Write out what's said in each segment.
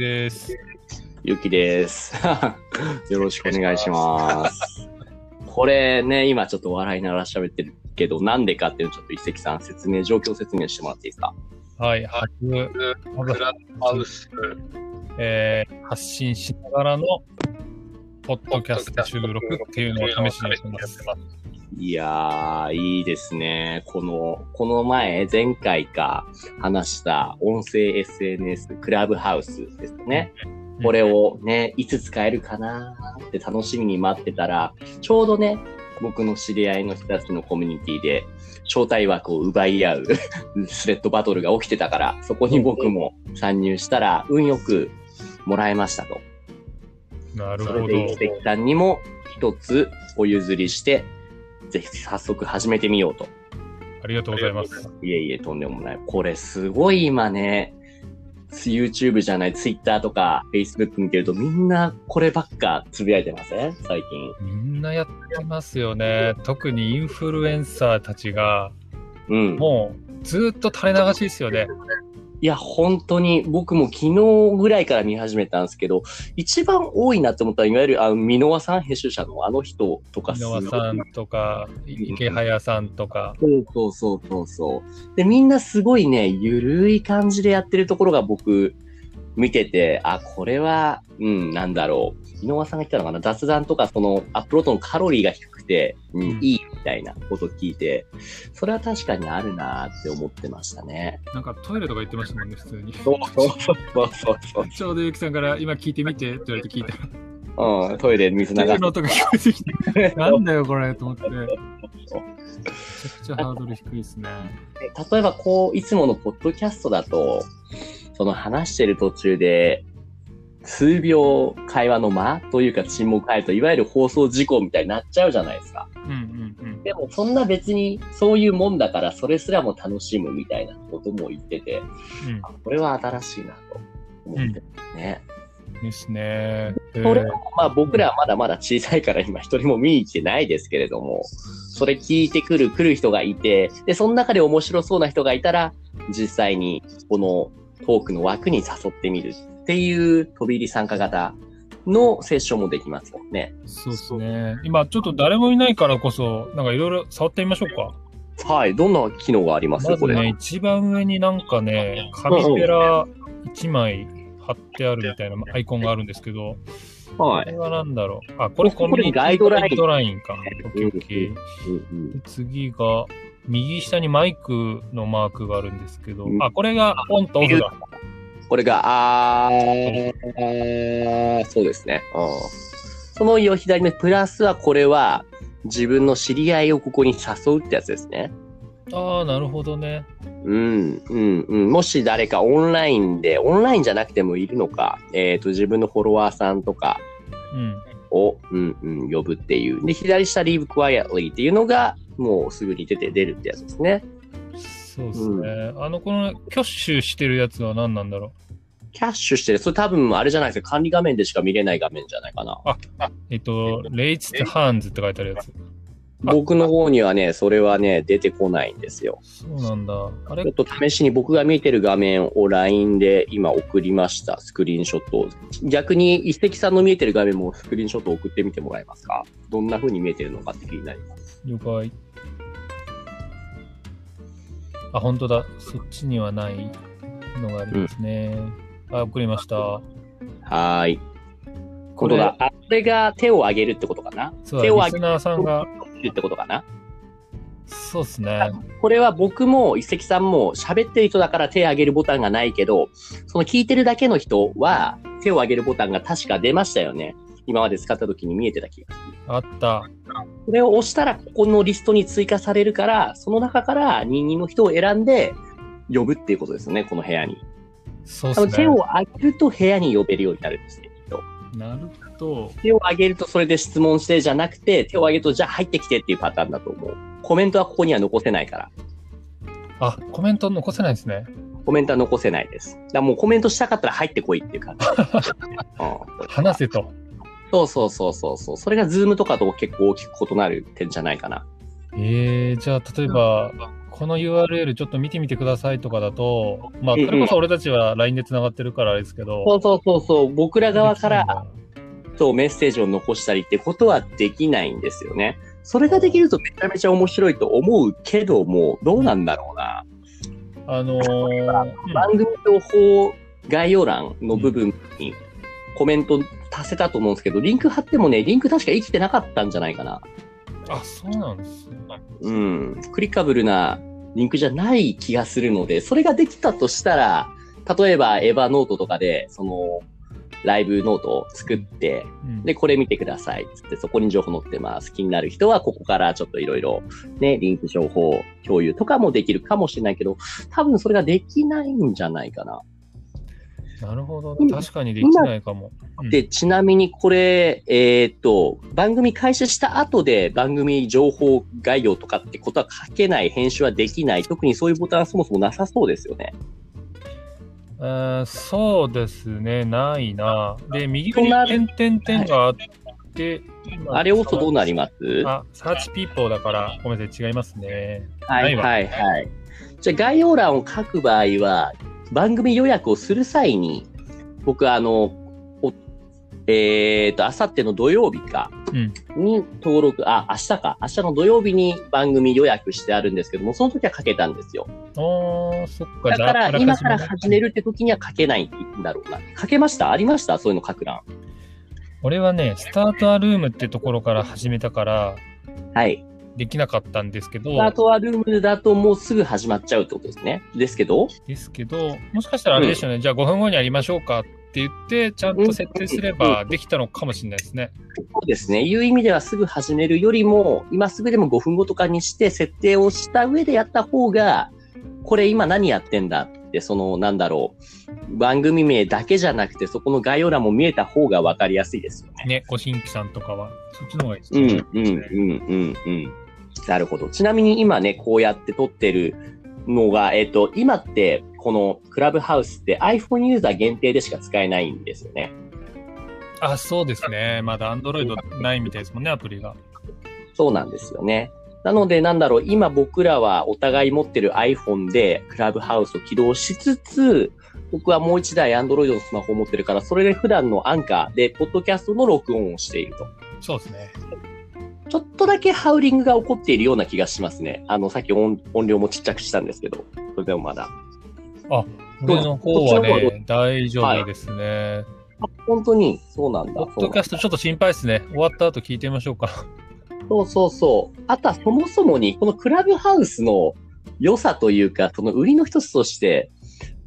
です。ゆきです。よろしくお願いします。これね、今ちょっと笑いながら喋ってるけど、なんでかっていうのをちょっと一石さん説明、状況説明してもらっていいですか？はい、ハブ、ハブハウス、えー発信しながらの、ポッドキャスト収録っていうのを試しにやってます。いやー、いいですね。この、この前、前回か話した音声 SNS クラブハウスですね。これをね、いつ使えるかなーって楽しみに待ってたら、ちょうどね、僕の知り合いの人たちのコミュニティで、招待枠を奪い合う スレッドバトルが起きてたから、そこに僕も参入したら、運よくもらえましたと。なるほど。それで、一石さんにも一つお譲りして、ぜひ早速始めてみようと。ありがとうございます。いえいえ、とんでもない。これすごい今ね、YouTube じゃない、Twitter とか Facebook 見てるとみんなこればっかつぶやいてません？最近。みんなやってますよね。特にインフルエンサーたちが、うん。もうずっと垂れ流しですよね。いや、本当に僕も昨日ぐらいから見始めたんですけど、一番多いなって思ったら、いわゆるあの、箕輪さん編集者のあの人とか井上さんとか、池早さんとか、そうそうそうそう。で、みんなすごいね、ゆるい感じでやってるところが僕、見てて、あ、これは、うん、なんだろう。井上さんが言ったのかな雑談とか、その、アップロードのカロリーが低くて、うん、うんいいみたいなことを聞いて、それは確かにあるなって思ってましたね。なんかトイレとか言ってましたもんね、普通に。そうそうそうそうそう。ちょうどゆきさんから今聞いてみてって言われて聞いたら、うん、トイレ水流しの音が聞こえてきて、て。なんだよこれと思って。めちゃくちゃハードル低いですね。例えばこう、いつものポッドキャストだと、その話してる途中で、数秒会話の間というか沈黙入ると、いわゆる放送事故みたいになっちゃうじゃないですか。うんうんうん。でもそんな別にそういうもんだから、それすらも楽しむみたいなことも言ってて、うんあこれは新しいなと思ってますね。ですね。えーそれもまあ僕らはまだまだ小さいから今一人も見に来てないですけれども、それ聞いてくる、来る人がいて、で、その中で面白そうな人がいたら、実際にこのトークの枠に誘ってみるっていう飛び入り参加型のセッションもできますもんね。そうですね。今ちょっと誰もいないからこそ、なんかいろいろ触ってみましょうか。はい。どんな機能があります？まずね、一番上になんかね、紙ペラ1枚貼ってあるみたいなアイコンがあるんですけど、はい。これはなんだろう？あ、これコミュニティガイドラインか。オッケーオッケーうんうんで次が、右下にマイクのマークがあるんですけどう、んあ、これがオンとオフだ。これが、あー、そうですね。うん。その左目、プラスはこれは、自分の知り合いをここに誘うってやつですね。ああ、なるほどね。うん、うん、うん。もし誰かオンラインで、オンラインじゃなくてもいるのか、えっ、と、自分のフォロワーさんとかうん。を、うん、うん、呼ぶっていう。で、左下、Leave Quietly っていうのが、もうすぐに出て出るってやつですね。そうですね。あの、この、挙手してるやつは何なんだろキャッシュしてる。それ多分、あれじゃないですか。管理画面でしか見れない画面じゃないかな。う。えっと、Raised Hands って書いてあるやつ。あ僕の方にはね、それはね、出てこないんですよ。そうなんだ。あれ？ちょっと試しに僕が見てる画面を LINE で今送りました。スクリーンショットを。逆に一石さんの見えてる画面もスクリーンショット送ってみてもらえますか？どんな風に見えてるのかって気になります。了解。あ、本当だ。そっちにはないのがありますね。あ、送りました。はーい。本当だ。あ、これが手を挙げるってことかな？手を挙だリスナーさんが、げるってことかな？そうですね。これは僕も一石さんも喋ってる人だから手を挙げるボタンがないけど、その聞いてるだけの人は手を挙げるボタンが確か出ましたよね。今まで使った時に見えてた気がする。あった。これを押したら、ここのリストに追加されるから、その中から人間の人を選んで呼ぶっていうことですね、この部屋に。そうですね手を。挙げると部屋に呼べるようになるんですね、きっと。なるほど。手を挙げるとそれで質問してじゃなくて、手を挙げるとじゃあ入ってきてっていうパターンだと思う。コメントはここには残せないから。あ、コメント残せないですね。コメントは残せないです。だもうコメントしたかったら入ってこいっていう感じ。うん、話せと。そうそうそうそうそう。それがズームとかと結構大きく異なる点じゃないかな。えー、じゃあ、例えば、この URL ちょっと見てみてくださいとかだと、まあ、それこそ俺たちは LINE で繋がってるからあれですけど。そうそうそうそう、僕ら側からそうメッセージを残したりってことはできないんですよね。それができるとめちゃめちゃ面白いと思うけども、どうなんだろうな。あのー、番組情報概要欄の部分にコメント足せたと思うんですけど、リンク貼ってもね、リンク確か生きてなかったんじゃないかな。あ、そうなんですね。うん。クリカブルなリンクじゃない気がするので、それができたとしたら、例えばエヴァノートとかで、その、ライブノートを作って、うん、で、これ見てください。つって、そこに情報載ってます。気になる人は、ここからちょっといろいろ、ね、リンク情報共有とかもできるかもしれないけど、多分それができないんじゃないかな。なるほど。確かにできないかも。で、ちなみにこれ、えー、っと、番組開始した後で番組情報概要とかってことは書けない、編集はできない。特にそういうボタンはそもそもなさそうですよね。えそうですね、ないな。で、右上に点々点があって、あれ押すとどうなります？あ、サーチピーポーだから、ごめんなさい、違いますね。はいはいはい。じゃあ概要欄を書く場合は、番組予約をする際に、僕はあの、えっ、ー、と、あさっての土曜日か、に登録、うん、あ、明日か、明日の土曜日に番組予約してあるんですけども、その時は書けたんですよ。ああ、そっか。だから、今から始めるって時には書けないんだろうな。書けました？ありました？そういうの書く欄。俺はね、スタートアルームってところから始めたから、はい。できなかったんですけど。スタートアルームだともうすぐ始まっちゃうってことですね。ですけど？ですけど、もしかしたらあれでしょうね、うん、じゃあ5分後にやりましょうかって言って、ちゃんと設定すればできたのかもしれないですね。そうですね。いう意味ではすぐ始めるよりも、今すぐでも5分後とかにして設定をした上でやった方が、これ今何やってんだって、その、なんだろう、番組名だけじゃなくて、そこの概要欄も見えた方が分かりやすいですよね。ね、ご新規さんとかは、そっちの方がいいですね。うん、うん、うん、うん、うん。なるほど。ちなみに今ね、こうやって撮ってるのが、えっ、と、今って、このクラブハウスって iPhone ユーザー限定でしか使えないんですよね。あ、そうですね。まだ Android ないみたいですもんね、アプリが。そうなんですよね。なので、なんだろう、今僕らはお互い持ってる iPhone でクラブハウスを起動しつつ、僕はもう一台 Android のスマホを持ってるから、それで普段のアンカーで、ポッドキャストの録音をしていると。そうですね。ちょっとだけハウリングが起こっているような気がしますね。あの、さっき音音量もちっちゃくしたんですけど、それでもまだ。あ、俺の方はね、大丈夫ですね、はい。本当に、そうなんだ。ポッドキャストちょっと心配ですね。終わった後聞いてみましょうか。そうそうそう。あとはそもそもに、このクラブハウスの良さというか、その売りの一つとして、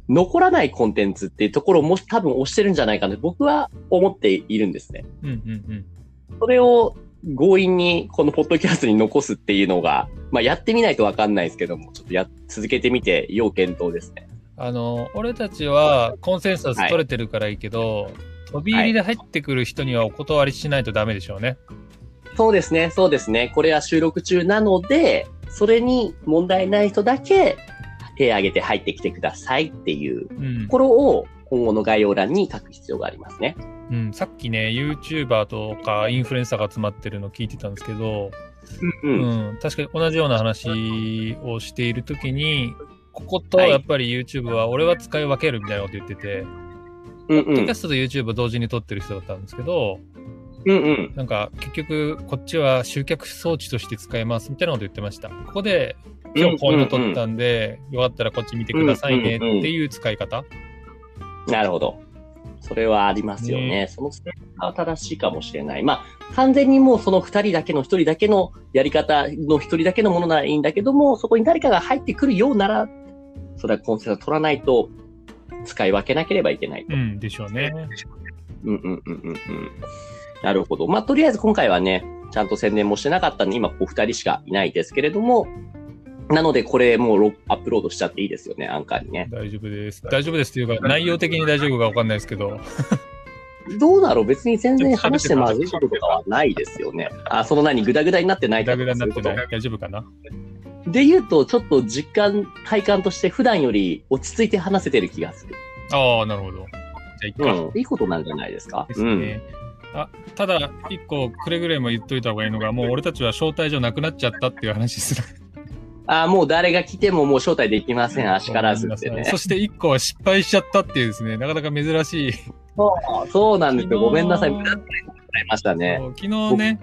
残らないコンテンツっていうところも多分押してるんじゃないかな僕は思っているんですね。うんうんうん。それを強引にこのポッドキャストに残すっていうのが、まあ、やってみないとわかんないですけども、ちょっとや、続けてみて、要検討ですね。あの、俺たちはコンセンサス取れてるからいいけど、はい、飛び入りで入ってくる人にはお断りしないとダメでしょうね。そうですね、そうですね。これは収録中なので、それに問題ない人だけ手を挙げて入ってきてくださいっていうところを今後の概要欄に書く必要がありますね。うん、さっきね、YouTuber とかインフルエンサーが集まってるの聞いてたんですけど、うん、うん、確かに同じような話をしているときに、こことやっぱり YouTube は俺は使い分けるみたいなこと言ってて、うんうん、ポッドキャストと YouTube 同時に撮ってる人だったんですけど、うんうん、なんか結局こっちは集客装置として使えますみたいなこと言ってました。ここで今日こういうの撮ったんで、よかったらこっち見てくださいねっていう使い方。なるほど。それはありますよね。ねその使い方は正しいかもしれない。まあ、完全にもうその二人だけの一人だけのやり方の一人だけのものならいいんだけども、そこに誰かが入ってくるようなら、それはコンセント取らないと、使い分けなければいけないと。うん、でしょうね。うんうんうんうんうん。なるほど。まあ、とりあえず今回はね、ちゃんと宣伝もしてなかったんで、今お二人しかいないですけれども、なので、これもうアップロードしちゃっていいですよね、アンカーにね。大丈夫です。大丈夫ですっていうか、内容的に大丈夫かわかんないですけど。どうだろう？別に全然話してまずいこととかはないですよね。あ、その何、ぐだぐだになってないぐだぐだになってない。大丈夫かな？で言うと、ちょっと実感、体感として普段より落ち着いて話せてる気がする。ああ、なるほど。じゃあ、いっか、うん。いいことなんじゃないですか？ですね。うん、あただ、一個くれぐれも言っといた方がいいのが、もう俺たちは招待状なくなっちゃったっていう話する。あもう誰が来てももう招待できません、あしからずってね。そして1個は失敗しちゃったっていうですね、なかなか珍しい。そう、そうなんですよ。ごめんなさい。無駄になりましたね。昨日ね、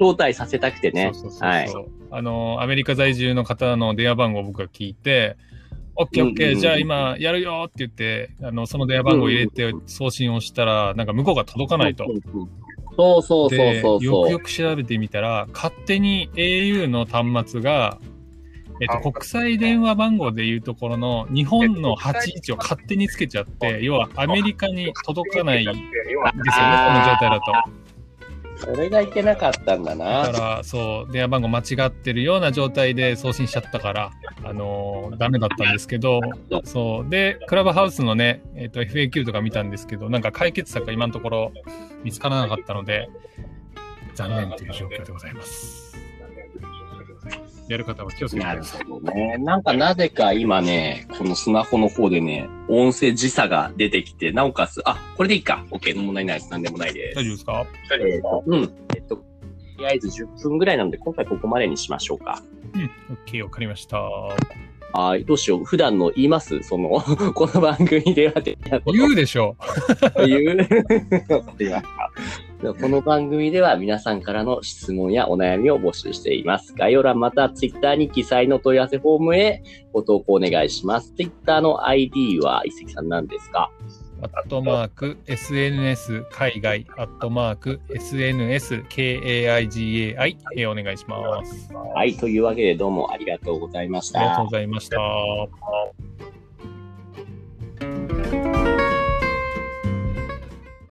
招待させたくてね。そうそうそうはい。あの、アメリカ在住の方の電話番号を僕が聞いて、オッケーオッケー、じゃあ今やるよって言って、あの、その電話番号を入れて送信をしたら、なんか向こうが届かないと。そうそうそうそうよくよく調べてみたら、勝手に au の端末が、えっと、国際電話番号でいうところの日本の81を勝手につけちゃって、要はアメリカに届かないんですよね、この状態だと。それがいけなかったんだな。だから、そう、電話番号間違ってるような状態で送信しちゃったから、あのー、ダメだったんですけど、そう。で、クラブハウスのね、えっ、ー、と、FAQ とか見たんですけど、なんか解決策が今のところ見つからなかったので、残念という状況でございます。やる方は気をつけてください。なるほどね。なんかなぜか今ね、このスマホの方でね、音声時差が出てきて、なおかつ、あ、これでいいか。OK、問題ないです。なんでもないです。大丈夫ですか？えっ、と、うん。えっ、と、とりあえず10分ぐらいなので、今回ここまでにしましょうか。うん、OK、わかりました。はい、どうしよう。普段の言います？その、この番組では言うでしょう？言う この番組では皆さんからの質問やお悩みを募集しています。概要欄また Twitter に記載の問い合わせフォームへご投稿お願いします。Twitter の ID は一石さん何ですか？アットマーク SNS 海外、アットマーク SNS KAIGAI へお願いします。はい、というわけでどうもありがとうございました。ありがとうございました。